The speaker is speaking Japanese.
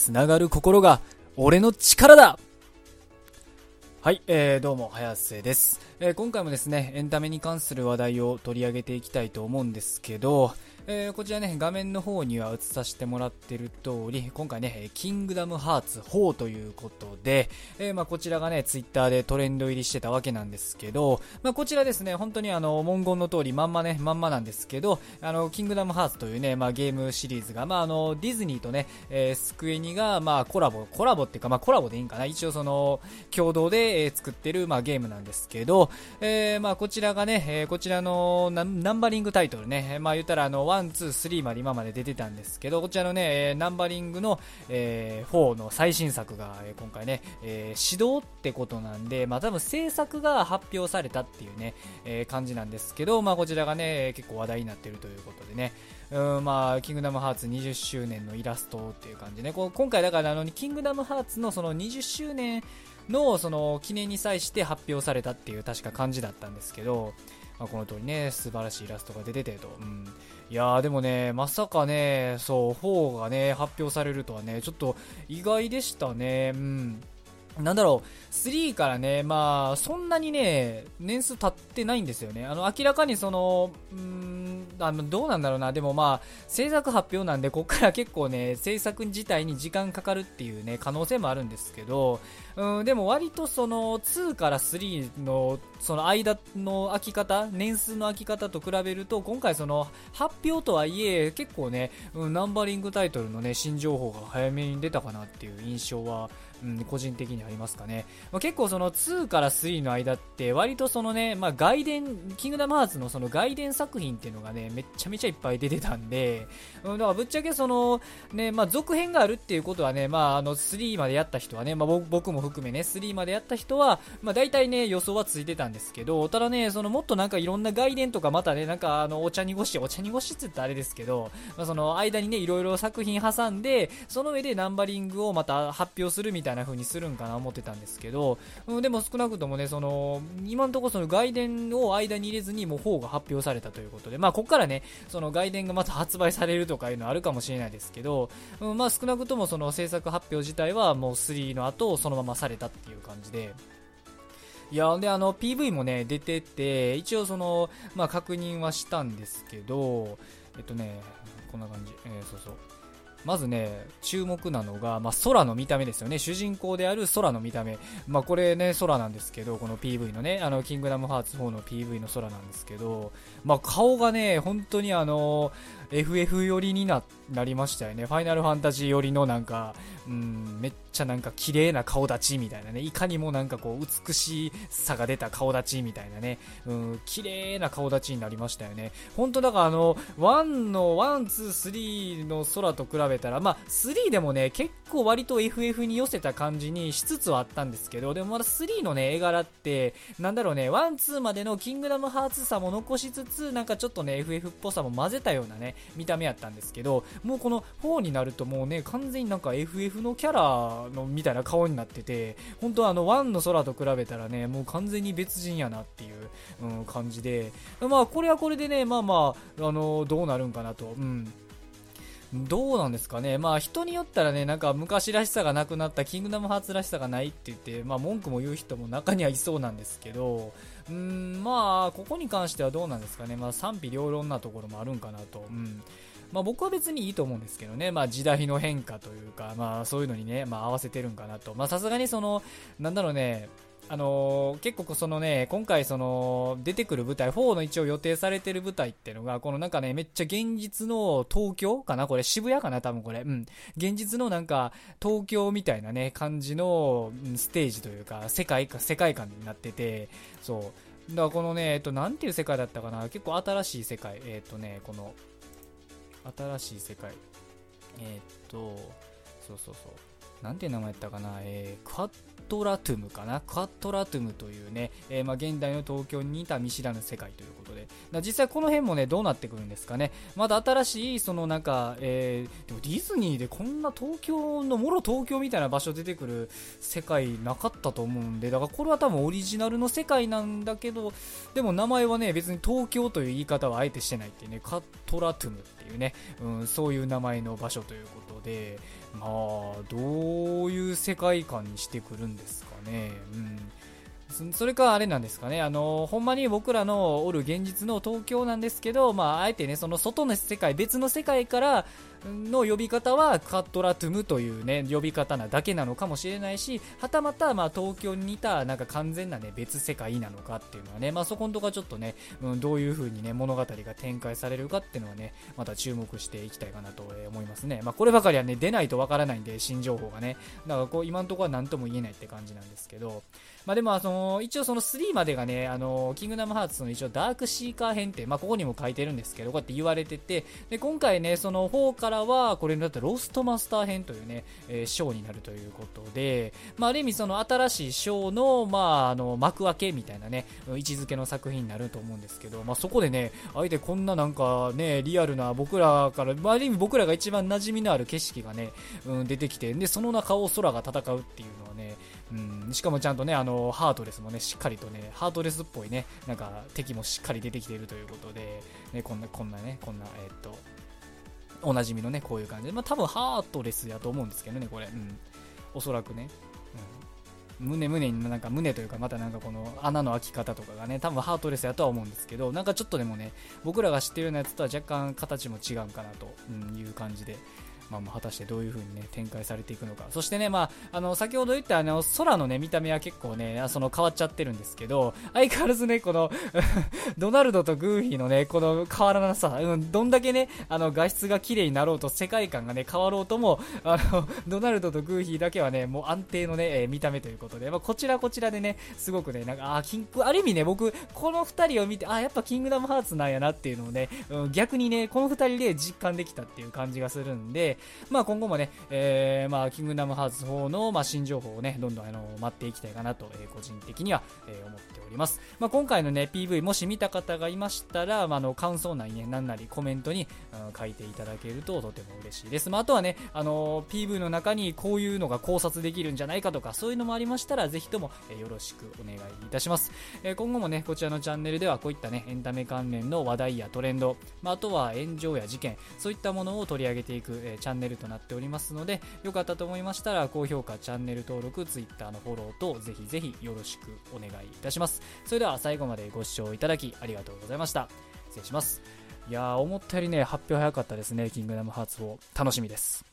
つながる心が俺の力だ。はい、えー、どうも、早瀬です、えー、今回もですね、エンタメに関する話題を取り上げていきたいと思うんですけど、えー、こちらね、画面の方には映させてもらってる通り、今回ね、キングダムハーツ4ということで、えー、まあ、こちらがね、ツイッターでトレンド入りしてたわけなんですけど、まあ、こちらですね、本当にあの、文言の通り、まんまね、まんまなんですけど、あの、キングダムハーツというね、まあ、ゲームシリーズが、まあ、あの、ディズニーとね、えー、スクエニが、まあ、コラボ、コラボっていうか、まあ、コラボでいいんかな、一応その、共同で、えー、作ってる、まあ、ゲームなんですけど、えー、まあ、こちらがね、えー、こちらのナンバリングタイトルね、まあ、言ったら、あの、1、2、3までまで今まで出てたんですけど、こちらのね、ナンバリングの、えー、4の最新作が、え、今回ね、えー、指導ってことなんで、まあ多分制作が発表されたっていうね、えー、感じなんですけど、まあこちらがね、結構話題になってるということでね、うんまあ、キングダムハーツ20周年のイラストっていう感じね、こ今回だからあの、キングダムハーツのその20周年のその記念に際して発表されたっていう確か感じだったんですけど、まあ、この通りね、素晴らしいイラストが出ててと。うん。いやーでもね、まさかね、そう、4がね、発表されるとはね、ちょっと意外でしたね。うん。なんだろう、3からね、まあ、そんなにね、年数経ってないんですよね。あの、明らかにその、うん、あの、どうなんだろうな、でもまあ、制作発表なんで、こっから結構ね、制作自体に時間かかるっていうね、可能性もあるんですけど、うん、でも割とその、2から3の、その間の空き方、年数の空き方と比べると、今回その、発表とはいえ、結構ね、うん、ナンバリングタイトルのね、新情報が早めに出たかなっていう印象は、うん、個人的にありますかね。まあ、結構その2から3の間って割とそのね、まあ、外伝、キングダムハーツのその外伝作品っていうのがね、めちゃめちゃいっぱい出てたんで、うん、だからぶっちゃけその、ね、まあ、続編があるっていうことはね、まあ、あの3までやった人はね、まあ、僕も含めね、3までやった人は、まあ、大体ね、予想はついてたんですけど、ただね、そのもっとなんかいろんな外伝とかまたね、なんかあの、お茶濁し、お茶濁しって言ったらあれですけど、まあ、その間にね、いろいろ作品挟んで、その上でナンバリングをまた発表するみたいなたいな風にするんかな思ってたんですけど、うん、でも少なくともね、その、今のところその外伝を間に入れずにもう4が発表されたということで、まあここからね、その外伝がまた発売されるとかいうのはあるかもしれないですけど、うん、まあ少なくともその制作発表自体はもう3の後そのままされたっていう感じで、いや、で、あの、PV もね、出てて、一応その、まあ、確認はしたんですけど、えっとね、こんな感じ。えー、そうそう。まずね、注目なのが、まあ、空の見た目ですよね。主人公である空の見た目。まあ、これね、空なんですけど、この PV のね、あの、キングダムハーツ4の PV の空なんですけど、まあ、顔がね、本当にあの、FF 寄りにな、なりましたよね。ファイナルファンタジー寄りのなんか、うん、めっちゃなんか綺麗な顔立ちみたいなね、いかにもなんかこう美しさが出た顔立ちみたいなね、うん、綺麗な顔立ちになりましたよね。本当だからあの、1の、1、2、3の空と比べたら、まあ、3でもね、結構割と FF に寄せた感じにしつつはあったんですけど、でもまだ3のね、絵柄って、なんだろうね、1、2までのキングダムハーツさも残しつつ、なんかちょっとね、FF っぽさも混ぜたようなね、見た目やったんですけど、もうこの4になるともうね、完全になんか FF のキャラのみたいな顔になってて、本当あの1の空と比べたらね、もう完全に別人やなっていう、うん、感じで、まあこれはこれでね、まあまあ、あのどうなるんかなと、うん。どうなんですかね、まあ人によったらね、なんか昔らしさがなくなった、キングダムハーツらしさがないって言って、まあ文句も言う人も中にはいそうなんですけど、うん、まあここに関してはどうなんですかね、まあ賛否両論なところもあるんかなと。うんまあ、僕は別にいいと思うんですけどね、まあ、時代の変化というか、まあ、そういうのにね、まあ、合わせてるんかなと。まあ、さすがにその、なんだろうね、あのー、結構そのね、今回その、出てくる舞台、4の一応予定されてる舞台っていうのが、このなんかね、めっちゃ現実の東京かなこれ渋谷かな多分これ。うん。現実のなんか、東京みたいなね、感じの、ステージというか、世界か、世界観になってて、そう。だからこのね、えっと、なんていう世界だったかな結構新しい世界。えっとね、この、新しい世界。えっと、そうそうそう。なんて名前やったかな、えー、クワットラトゥムかな？クワットラトゥムというね、えー、まあ、現代の東京に似た見知らぬ世界ということで、実際この辺もね、どうなってくるんですかね？まだ新しい、そのなんか、えー、でもディズニーでこんな東京の、もろ東京みたいな場所出てくる世界なかったと思うんで、だからこれは多分オリジナルの世界なんだけど、でも名前はね、別に東京という言い方はあえてしてないっていうね、カットラトゥムっていうね、うん、そういう名前の場所ということで、まあ、どういう世界観にしてくるんですかね。うんそれかあれなんですかね、あのほんまに僕らのおる現実の東京なんですけど、まあ、あえてね、その外の世界、別の世界からの呼び方はカットラトゥムというね、呼び方なだけなのかもしれないし、はたまた、まあ、東京に似た、なんか完全なね、別世界なのかっていうのはね、まあ、そこのとこはちょっとね、うん、どういう風にね、物語が展開されるかっていうのはね、また注目していきたいかなと思いますね。まあ、こればかりはね、出ないとわからないんで、新情報がね。だからこう、今のところは何とも言えないって感じなんですけど、まあ、でも、その、一応その3までがね、あの、キングダムハーツの一応ダークシーカー編って、まあ、ここにも書いてるんですけど、こうやって言われてて、で、今回ね、その4かららは、これのってロストマスター編というね、えー、ショーになるということで、まあ、ある意味その新しいショーの、まあ、あの、幕開けみたいなね、位置づけの作品になると思うんですけど、まあ、そこでね、あえてこんななんかね、リアルな僕らから、まあ、ある意味僕らが一番馴染みのある景色がね、うん、出てきて、で、その中を空が戦うっていうのはね、うん、しかもちゃんとね、あの、ハートレスもね、しっかりとね、ハートレスっぽいね、なんか敵もしっかり出てきているということで、ね、こんな、こんなね、こんな、えー、っと、おなじみのね、こういう感じで。まあ、多分ハートレスやと思うんですけどね、これ。うん。おそらくね。うん。胸胸になんか胸というかまたなんかこの穴の開き方とかがね多分ハートレスやとは思うんですけどなんかちょっとでもね僕らが知ってるようなやつとは若干形も違うかなという感じでまあ、果たしてどういう風にね、展開されていくのか。そしてね、まあ、あの、先ほど言ったあの、空のね、見た目は結構ね、その変わっちゃってるんですけど、相変わらずね、この ドナルドとグーフィーのね、この変わらなさ、うん、どんだけね、あの、画質が綺麗になろうと、世界観がね、変わろうとも、あの、ドナルドとグーフィーだけはね、もう安定のね、えー、見た目ということで、まあ、こちらこちらでね、すごくね、なんか、あ、キング、ある意味ね、僕、この二人を見て、あ、やっぱキングダムハーツなんやなっていうのをね、うん、逆にね、この二人で実感できたっていう感じがするんで、まあ、今後もね、えー、まあ、キングダムハーツ4の、まあ、新情報をね、どんどんあの待っていきたいかなと、えー、個人的には、えー、思っております。まあ、今回のね、PV もし見た方がいましたら、まあ、あの感想内ね、なんなりコメントに、うん、書いていただけるととても嬉しいです。まあ、あとはね、あの PV の中にこういうのが考察できるんじゃないかとか、そういうのもありましたら、ぜひとも、えー、よろしくお願いいたします。えー、今後もね、こちらのチャンネルではこういったね、エンタメ関連の話題やトレンド、まあ、あとは炎上や事件、そういったものを取り上げていく、えー、チャンネルとなっておりますので、よかったと思いましたら、高評価、チャンネル登録、Twitter のフォローと、ぜひぜひよろしくお願いいたします。それでは最後までご視聴いただきありがとうございました。失礼します。いやー、思ったよりね、発表早かったですね、キングダムハーツ4。楽しみです。